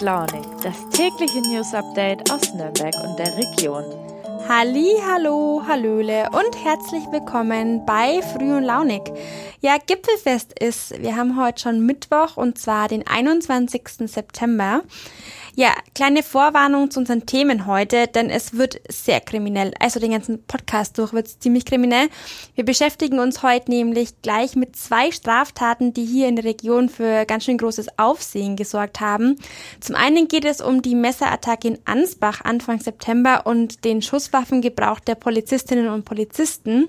Launig, das tägliche News Update aus Nürnberg und der Region. Halli, hallo, hallöle und herzlich willkommen bei Früh und Launig. Ja, Gipfelfest ist, wir haben heute schon Mittwoch und zwar den 21. September. Ja, kleine Vorwarnung zu unseren Themen heute, denn es wird sehr kriminell. Also den ganzen Podcast durch wird es ziemlich kriminell. Wir beschäftigen uns heute nämlich gleich mit zwei Straftaten, die hier in der Region für ganz schön großes Aufsehen gesorgt haben. Zum einen geht es um die Messerattacke in Ansbach Anfang September und den Schusswaffengebrauch der Polizistinnen und Polizisten.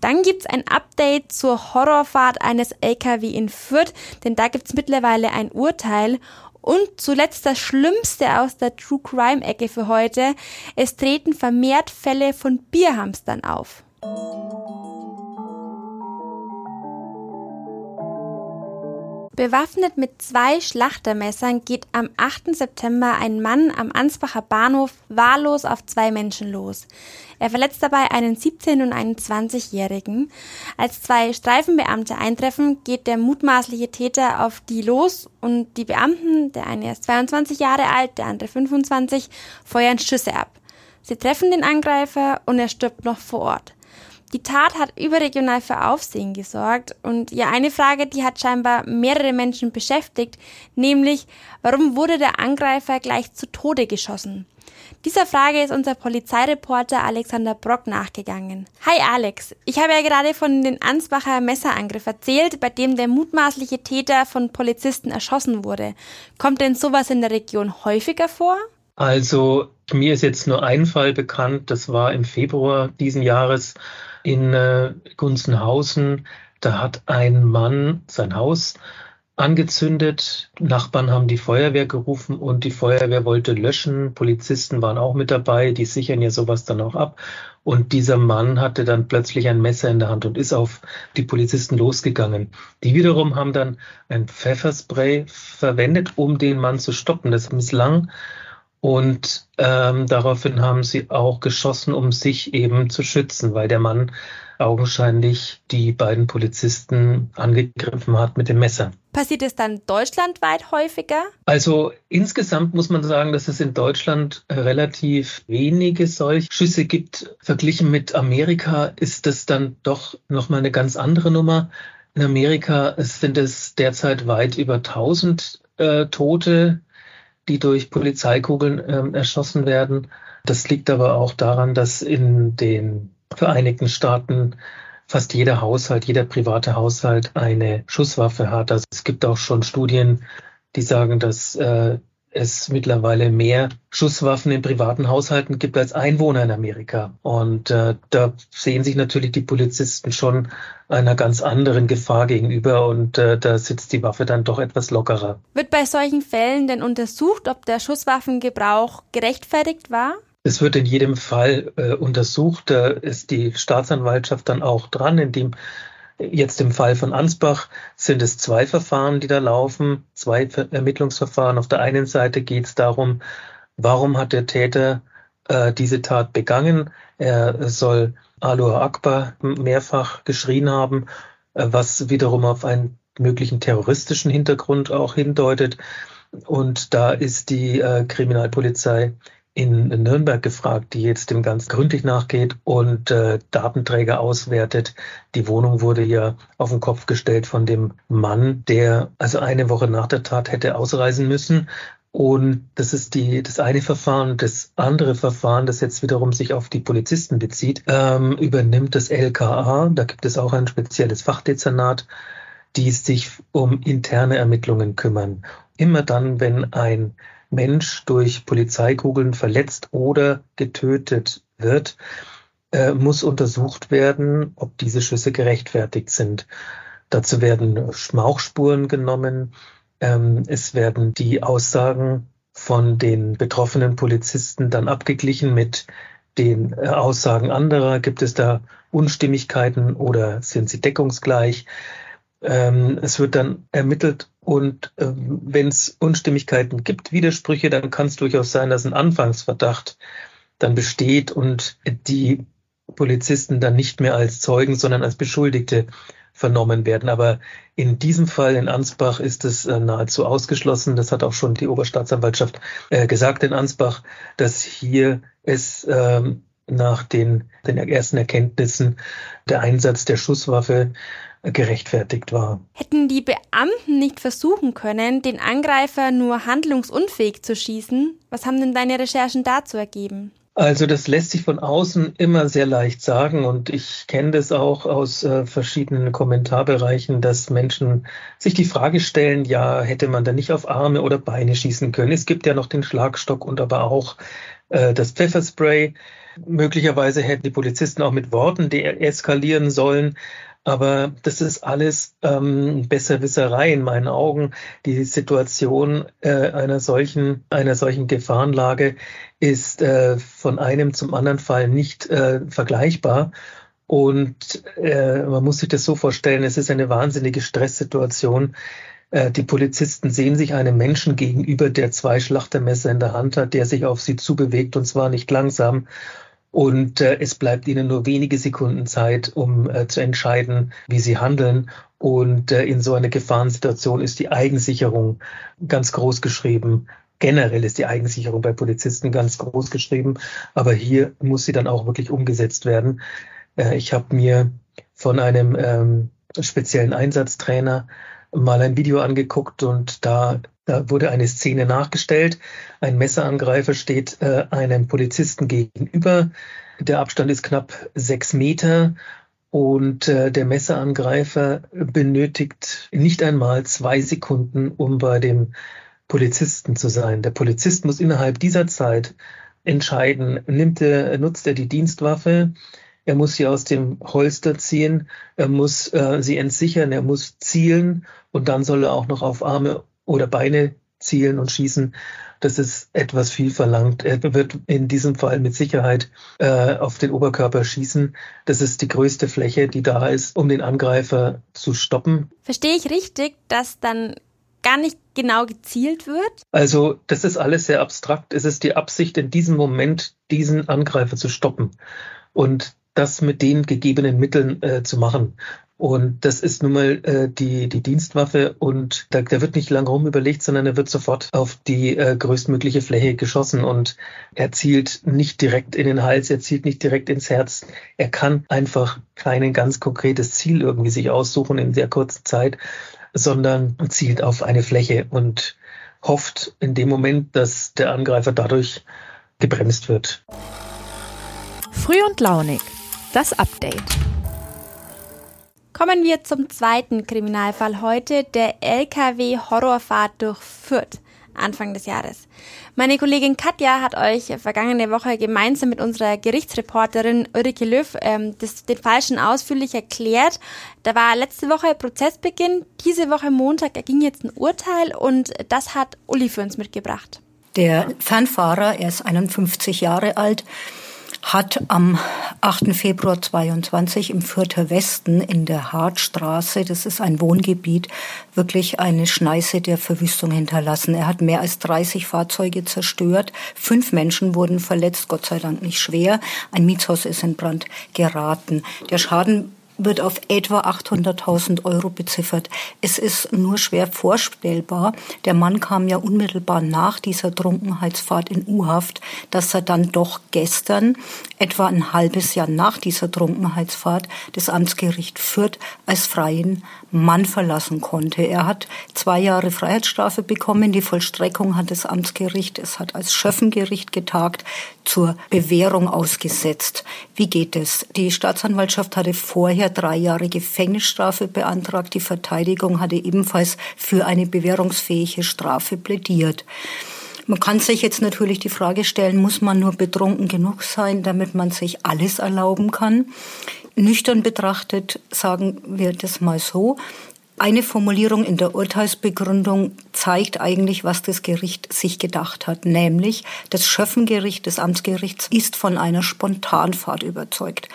Dann gibt's ein Update zur Horrorfahrt eines LKW in Fürth, denn da gibt's mittlerweile ein Urteil. Und zuletzt das Schlimmste aus der True Crime Ecke für heute. Es treten vermehrt Fälle von Bierhamstern auf. Bewaffnet mit zwei Schlachtermessern geht am 8. September ein Mann am Ansbacher Bahnhof wahllos auf zwei Menschen los. Er verletzt dabei einen 17- und einen 20-Jährigen. Als zwei Streifenbeamte eintreffen, geht der mutmaßliche Täter auf die los und die Beamten, der eine ist 22 Jahre alt, der andere 25, feuern Schüsse ab. Sie treffen den Angreifer und er stirbt noch vor Ort. Die Tat hat überregional für Aufsehen gesorgt und ja, eine Frage, die hat scheinbar mehrere Menschen beschäftigt, nämlich, warum wurde der Angreifer gleich zu Tode geschossen? Dieser Frage ist unser Polizeireporter Alexander Brock nachgegangen. Hi Alex, ich habe ja gerade von den Ansbacher Messerangriff erzählt, bei dem der mutmaßliche Täter von Polizisten erschossen wurde. Kommt denn sowas in der Region häufiger vor? Also mir ist jetzt nur ein Fall bekannt, das war im Februar diesen Jahres in äh, Gunzenhausen. Da hat ein Mann sein Haus angezündet. Nachbarn haben die Feuerwehr gerufen und die Feuerwehr wollte löschen. Polizisten waren auch mit dabei, die sichern ja sowas dann auch ab. Und dieser Mann hatte dann plötzlich ein Messer in der Hand und ist auf die Polizisten losgegangen. Die wiederum haben dann ein Pfefferspray verwendet, um den Mann zu stoppen. Das misslang. Und ähm, daraufhin haben sie auch geschossen, um sich eben zu schützen, weil der Mann augenscheinlich die beiden Polizisten angegriffen hat mit dem Messer. Passiert es dann deutschlandweit häufiger? Also insgesamt muss man sagen, dass es in Deutschland relativ wenige solche Schüsse gibt. Verglichen mit Amerika ist das dann doch nochmal eine ganz andere Nummer. In Amerika sind es derzeit weit über 1000 äh, Tote die durch Polizeikugeln ähm, erschossen werden. Das liegt aber auch daran, dass in den Vereinigten Staaten fast jeder Haushalt, jeder private Haushalt eine Schusswaffe hat. Also es gibt auch schon Studien, die sagen, dass äh, es mittlerweile mehr Schusswaffen in privaten Haushalten gibt als Einwohner in Amerika. Und äh, da sehen sich natürlich die Polizisten schon einer ganz anderen Gefahr gegenüber und äh, da sitzt die Waffe dann doch etwas lockerer. Wird bei solchen Fällen denn untersucht, ob der Schusswaffengebrauch gerechtfertigt war? Es wird in jedem Fall äh, untersucht. Da ist die Staatsanwaltschaft dann auch dran, indem Jetzt im Fall von Ansbach sind es zwei Verfahren, die da laufen, zwei Ermittlungsverfahren. Auf der einen Seite geht es darum, warum hat der Täter äh, diese Tat begangen? Er soll Aloha Akbar mehrfach geschrien haben, äh, was wiederum auf einen möglichen terroristischen Hintergrund auch hindeutet. Und da ist die äh, Kriminalpolizei in Nürnberg gefragt, die jetzt dem ganz gründlich nachgeht und äh, Datenträger auswertet. Die Wohnung wurde ja auf den Kopf gestellt von dem Mann, der also eine Woche nach der Tat hätte ausreisen müssen. Und das ist die, das eine Verfahren. Das andere Verfahren, das jetzt wiederum sich auf die Polizisten bezieht, ähm, übernimmt das LKA. Da gibt es auch ein spezielles Fachdezernat, die sich um interne Ermittlungen kümmern. Immer dann, wenn ein Mensch durch Polizeikugeln verletzt oder getötet wird, äh, muss untersucht werden, ob diese Schüsse gerechtfertigt sind. Dazu werden Schmauchspuren genommen. Ähm, es werden die Aussagen von den betroffenen Polizisten dann abgeglichen mit den äh, Aussagen anderer. Gibt es da Unstimmigkeiten oder sind sie deckungsgleich? Ähm, es wird dann ermittelt und äh, wenn es Unstimmigkeiten gibt, Widersprüche, dann kann es durchaus sein, dass ein Anfangsverdacht dann besteht und die Polizisten dann nicht mehr als Zeugen, sondern als Beschuldigte vernommen werden. Aber in diesem Fall in Ansbach ist es äh, nahezu ausgeschlossen. Das hat auch schon die Oberstaatsanwaltschaft äh, gesagt in Ansbach, dass hier es ähm, nach den, den ersten Erkenntnissen der Einsatz der Schusswaffe gerechtfertigt war. Hätten die Beamten nicht versuchen können, den Angreifer nur handlungsunfähig zu schießen? Was haben denn deine Recherchen dazu ergeben? Also das lässt sich von außen immer sehr leicht sagen und ich kenne das auch aus äh, verschiedenen Kommentarbereichen, dass Menschen sich die Frage stellen, ja, hätte man da nicht auf Arme oder Beine schießen können? Es gibt ja noch den Schlagstock und aber auch äh, das Pfefferspray. Möglicherweise hätten die Polizisten auch mit Worten deeskalieren sollen. Aber das ist alles ähm, Besserwisserei in meinen Augen. Die Situation äh, einer solchen, einer solchen Gefahrenlage ist äh, von einem zum anderen Fall nicht äh, vergleichbar. Und äh, man muss sich das so vorstellen, es ist eine wahnsinnige Stresssituation. Äh, die Polizisten sehen sich einem Menschen gegenüber, der zwei Schlachtermesser in der Hand hat, der sich auf sie zubewegt und zwar nicht langsam und äh, es bleibt ihnen nur wenige Sekunden Zeit, um äh, zu entscheiden, wie sie handeln. Und äh, in so einer Gefahrensituation ist die Eigensicherung ganz groß geschrieben. Generell ist die Eigensicherung bei Polizisten ganz groß geschrieben, aber hier muss sie dann auch wirklich umgesetzt werden. Äh, ich habe mir von einem ähm, speziellen Einsatztrainer mal ein Video angeguckt und da da wurde eine Szene nachgestellt. Ein Messerangreifer steht äh, einem Polizisten gegenüber. Der Abstand ist knapp sechs Meter und äh, der Messerangreifer benötigt nicht einmal zwei Sekunden, um bei dem Polizisten zu sein. Der Polizist muss innerhalb dieser Zeit entscheiden, nimmt er, nutzt er die Dienstwaffe, er muss sie aus dem Holster ziehen, er muss äh, sie entsichern, er muss zielen und dann soll er auch noch auf Arme oder Beine zielen und schießen. Das ist etwas viel verlangt. Er wird in diesem Fall mit Sicherheit äh, auf den Oberkörper schießen. Das ist die größte Fläche, die da ist, um den Angreifer zu stoppen. Verstehe ich richtig, dass dann gar nicht genau gezielt wird? Also das ist alles sehr abstrakt. Es ist die Absicht, in diesem Moment diesen Angreifer zu stoppen und das mit den gegebenen Mitteln äh, zu machen. Und das ist nun mal äh, die, die Dienstwaffe und da, da wird nicht lange rum überlegt, sondern er wird sofort auf die äh, größtmögliche Fläche geschossen und er zielt nicht direkt in den Hals, er zielt nicht direkt ins Herz. Er kann einfach kein ganz konkretes Ziel irgendwie sich aussuchen in sehr kurzer Zeit, sondern zielt auf eine Fläche und hofft in dem Moment, dass der Angreifer dadurch gebremst wird. Früh und launig. Das Update. Kommen wir zum zweiten Kriminalfall heute, der LKW-Horrorfahrt durch Fürth. Anfang des Jahres. Meine Kollegin Katja hat euch vergangene Woche gemeinsam mit unserer Gerichtsreporterin Ulrike Löw ähm, das, den Fall schon ausführlich erklärt. Da war letzte Woche Prozessbeginn, diese Woche Montag erging jetzt ein Urteil und das hat Uli für uns mitgebracht. Der Fernfahrer, er ist 51 Jahre alt, hat am 8. Februar 22 im Fürther Westen in der Hartstraße, das ist ein Wohngebiet, wirklich eine Schneise der Verwüstung hinterlassen. Er hat mehr als 30 Fahrzeuge zerstört. Fünf Menschen wurden verletzt, Gott sei Dank nicht schwer. Ein Mietshaus ist in Brand geraten. Der Schaden wird auf etwa 800.000 Euro beziffert. Es ist nur schwer vorstellbar. Der Mann kam ja unmittelbar nach dieser Trunkenheitsfahrt in U-Haft, dass er dann doch gestern, etwa ein halbes Jahr nach dieser Trunkenheitsfahrt, das Amtsgericht Fürth als freien Mann verlassen konnte. Er hat zwei Jahre Freiheitsstrafe bekommen. Die Vollstreckung hat das Amtsgericht, es hat als Schöffengericht getagt, zur Bewährung ausgesetzt. Wie geht es? Die Staatsanwaltschaft hatte vorher drei Jahre Gefängnisstrafe beantragt. Die Verteidigung hatte ebenfalls für eine bewährungsfähige Strafe plädiert. Man kann sich jetzt natürlich die Frage stellen, muss man nur betrunken genug sein, damit man sich alles erlauben kann? Nüchtern betrachtet sagen wir das mal so. Eine Formulierung in der Urteilsbegründung zeigt eigentlich, was das Gericht sich gedacht hat, nämlich das Schöffengericht des Amtsgerichts ist von einer Spontanfahrt überzeugt.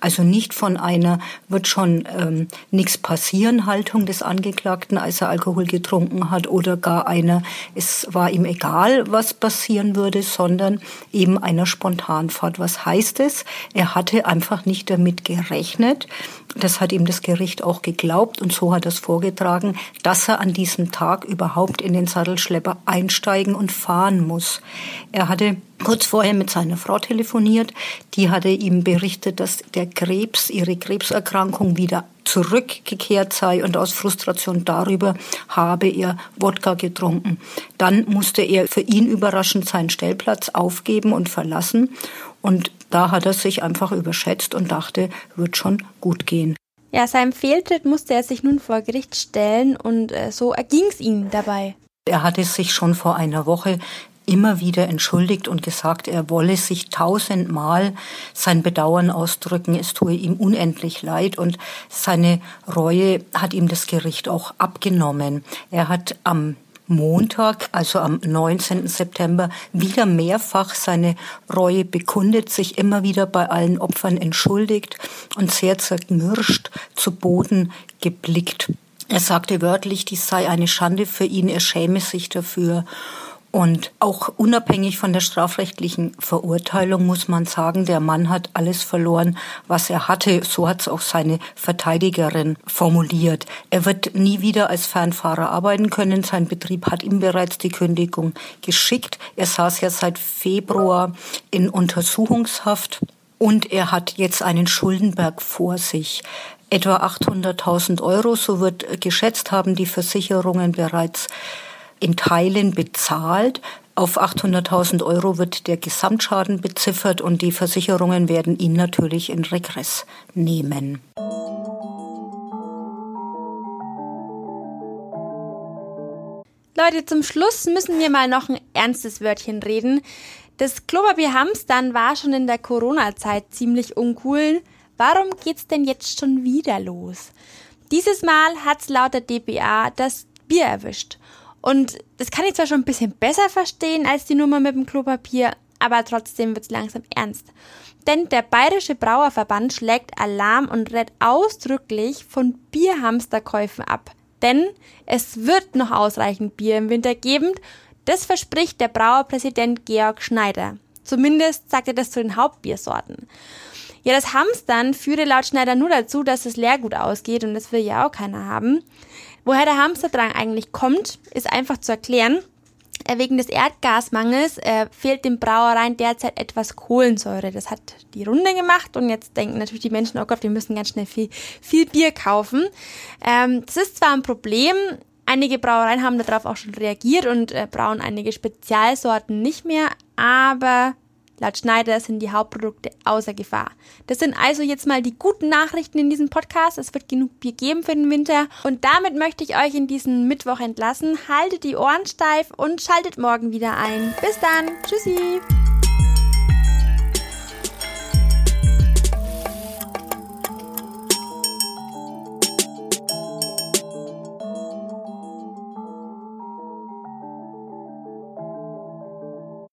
Also nicht von einer wird schon ähm, nichts passieren Haltung des Angeklagten, als er Alkohol getrunken hat, oder gar einer, es war ihm egal, was passieren würde, sondern eben einer Spontanfahrt. Was heißt es? Er hatte einfach nicht damit gerechnet. Das hat ihm das Gericht auch geglaubt und so hat es vorgetragen, dass er an diesem Tag überhaupt in den Sattelschlepper einsteigen und fahren muss. Er hatte kurz vorher mit seiner Frau telefoniert. Die hatte ihm berichtet, dass der Krebs, ihre Krebserkrankung wieder zurückgekehrt sei und aus Frustration darüber habe er Wodka getrunken. Dann musste er für ihn überraschend seinen Stellplatz aufgeben und verlassen. Und da hat er sich einfach überschätzt und dachte, wird schon gut gehen. Ja, seinem Fehltritt musste er sich nun vor Gericht stellen und äh, so erging es ihm dabei. Er hatte sich schon vor einer Woche immer wieder entschuldigt und gesagt, er wolle sich tausendmal sein Bedauern ausdrücken, es tue ihm unendlich leid und seine Reue hat ihm das Gericht auch abgenommen. Er hat am Montag, also am 19. September, wieder mehrfach seine Reue bekundet, sich immer wieder bei allen Opfern entschuldigt und sehr zerknirscht zu Boden geblickt. Er sagte wörtlich, dies sei eine Schande für ihn, er schäme sich dafür. Und auch unabhängig von der strafrechtlichen Verurteilung muss man sagen, der Mann hat alles verloren, was er hatte. So hat es auch seine Verteidigerin formuliert. Er wird nie wieder als Fernfahrer arbeiten können. Sein Betrieb hat ihm bereits die Kündigung geschickt. Er saß ja seit Februar in Untersuchungshaft. Und er hat jetzt einen Schuldenberg vor sich etwa 800.000 Euro, so wird geschätzt, haben die Versicherungen bereits in Teilen bezahlt. Auf 800.000 Euro wird der Gesamtschaden beziffert und die Versicherungen werden ihn natürlich in Regress nehmen. Leute, zum Schluss müssen wir mal noch ein ernstes Wörtchen reden. Das Klopapier Hamstern war schon in der Corona-Zeit ziemlich uncool. Warum geht's denn jetzt schon wieder los? Dieses Mal hat's laut der DPA das Bier erwischt. Und das kann ich zwar schon ein bisschen besser verstehen als die Nummer mit dem Klopapier, aber trotzdem wird's langsam ernst. Denn der Bayerische Brauerverband schlägt Alarm und rät ausdrücklich von Bierhamsterkäufen ab. Denn es wird noch ausreichend Bier im Winter geben. Das verspricht der Brauerpräsident Georg Schneider. Zumindest sagt er das zu den Hauptbiersorten. Ja, das Hamstern führe laut Schneider nur dazu, dass das Leergut ausgeht und das will ja auch keiner haben. Woher der Hamsterdrang eigentlich kommt, ist einfach zu erklären. Äh, wegen des Erdgasmangels äh, fehlt den Brauereien derzeit etwas Kohlensäure. Das hat die Runde gemacht und jetzt denken natürlich die Menschen, oh Gott, wir müssen ganz schnell viel, viel Bier kaufen. Ähm, das ist zwar ein Problem, einige Brauereien haben darauf auch schon reagiert und äh, brauen einige Spezialsorten nicht mehr, aber Laut Schneider sind die Hauptprodukte außer Gefahr. Das sind also jetzt mal die guten Nachrichten in diesem Podcast. Es wird genug Bier geben für den Winter. Und damit möchte ich euch in diesen Mittwoch entlassen. Haltet die Ohren steif und schaltet morgen wieder ein. Bis dann. Tschüssi.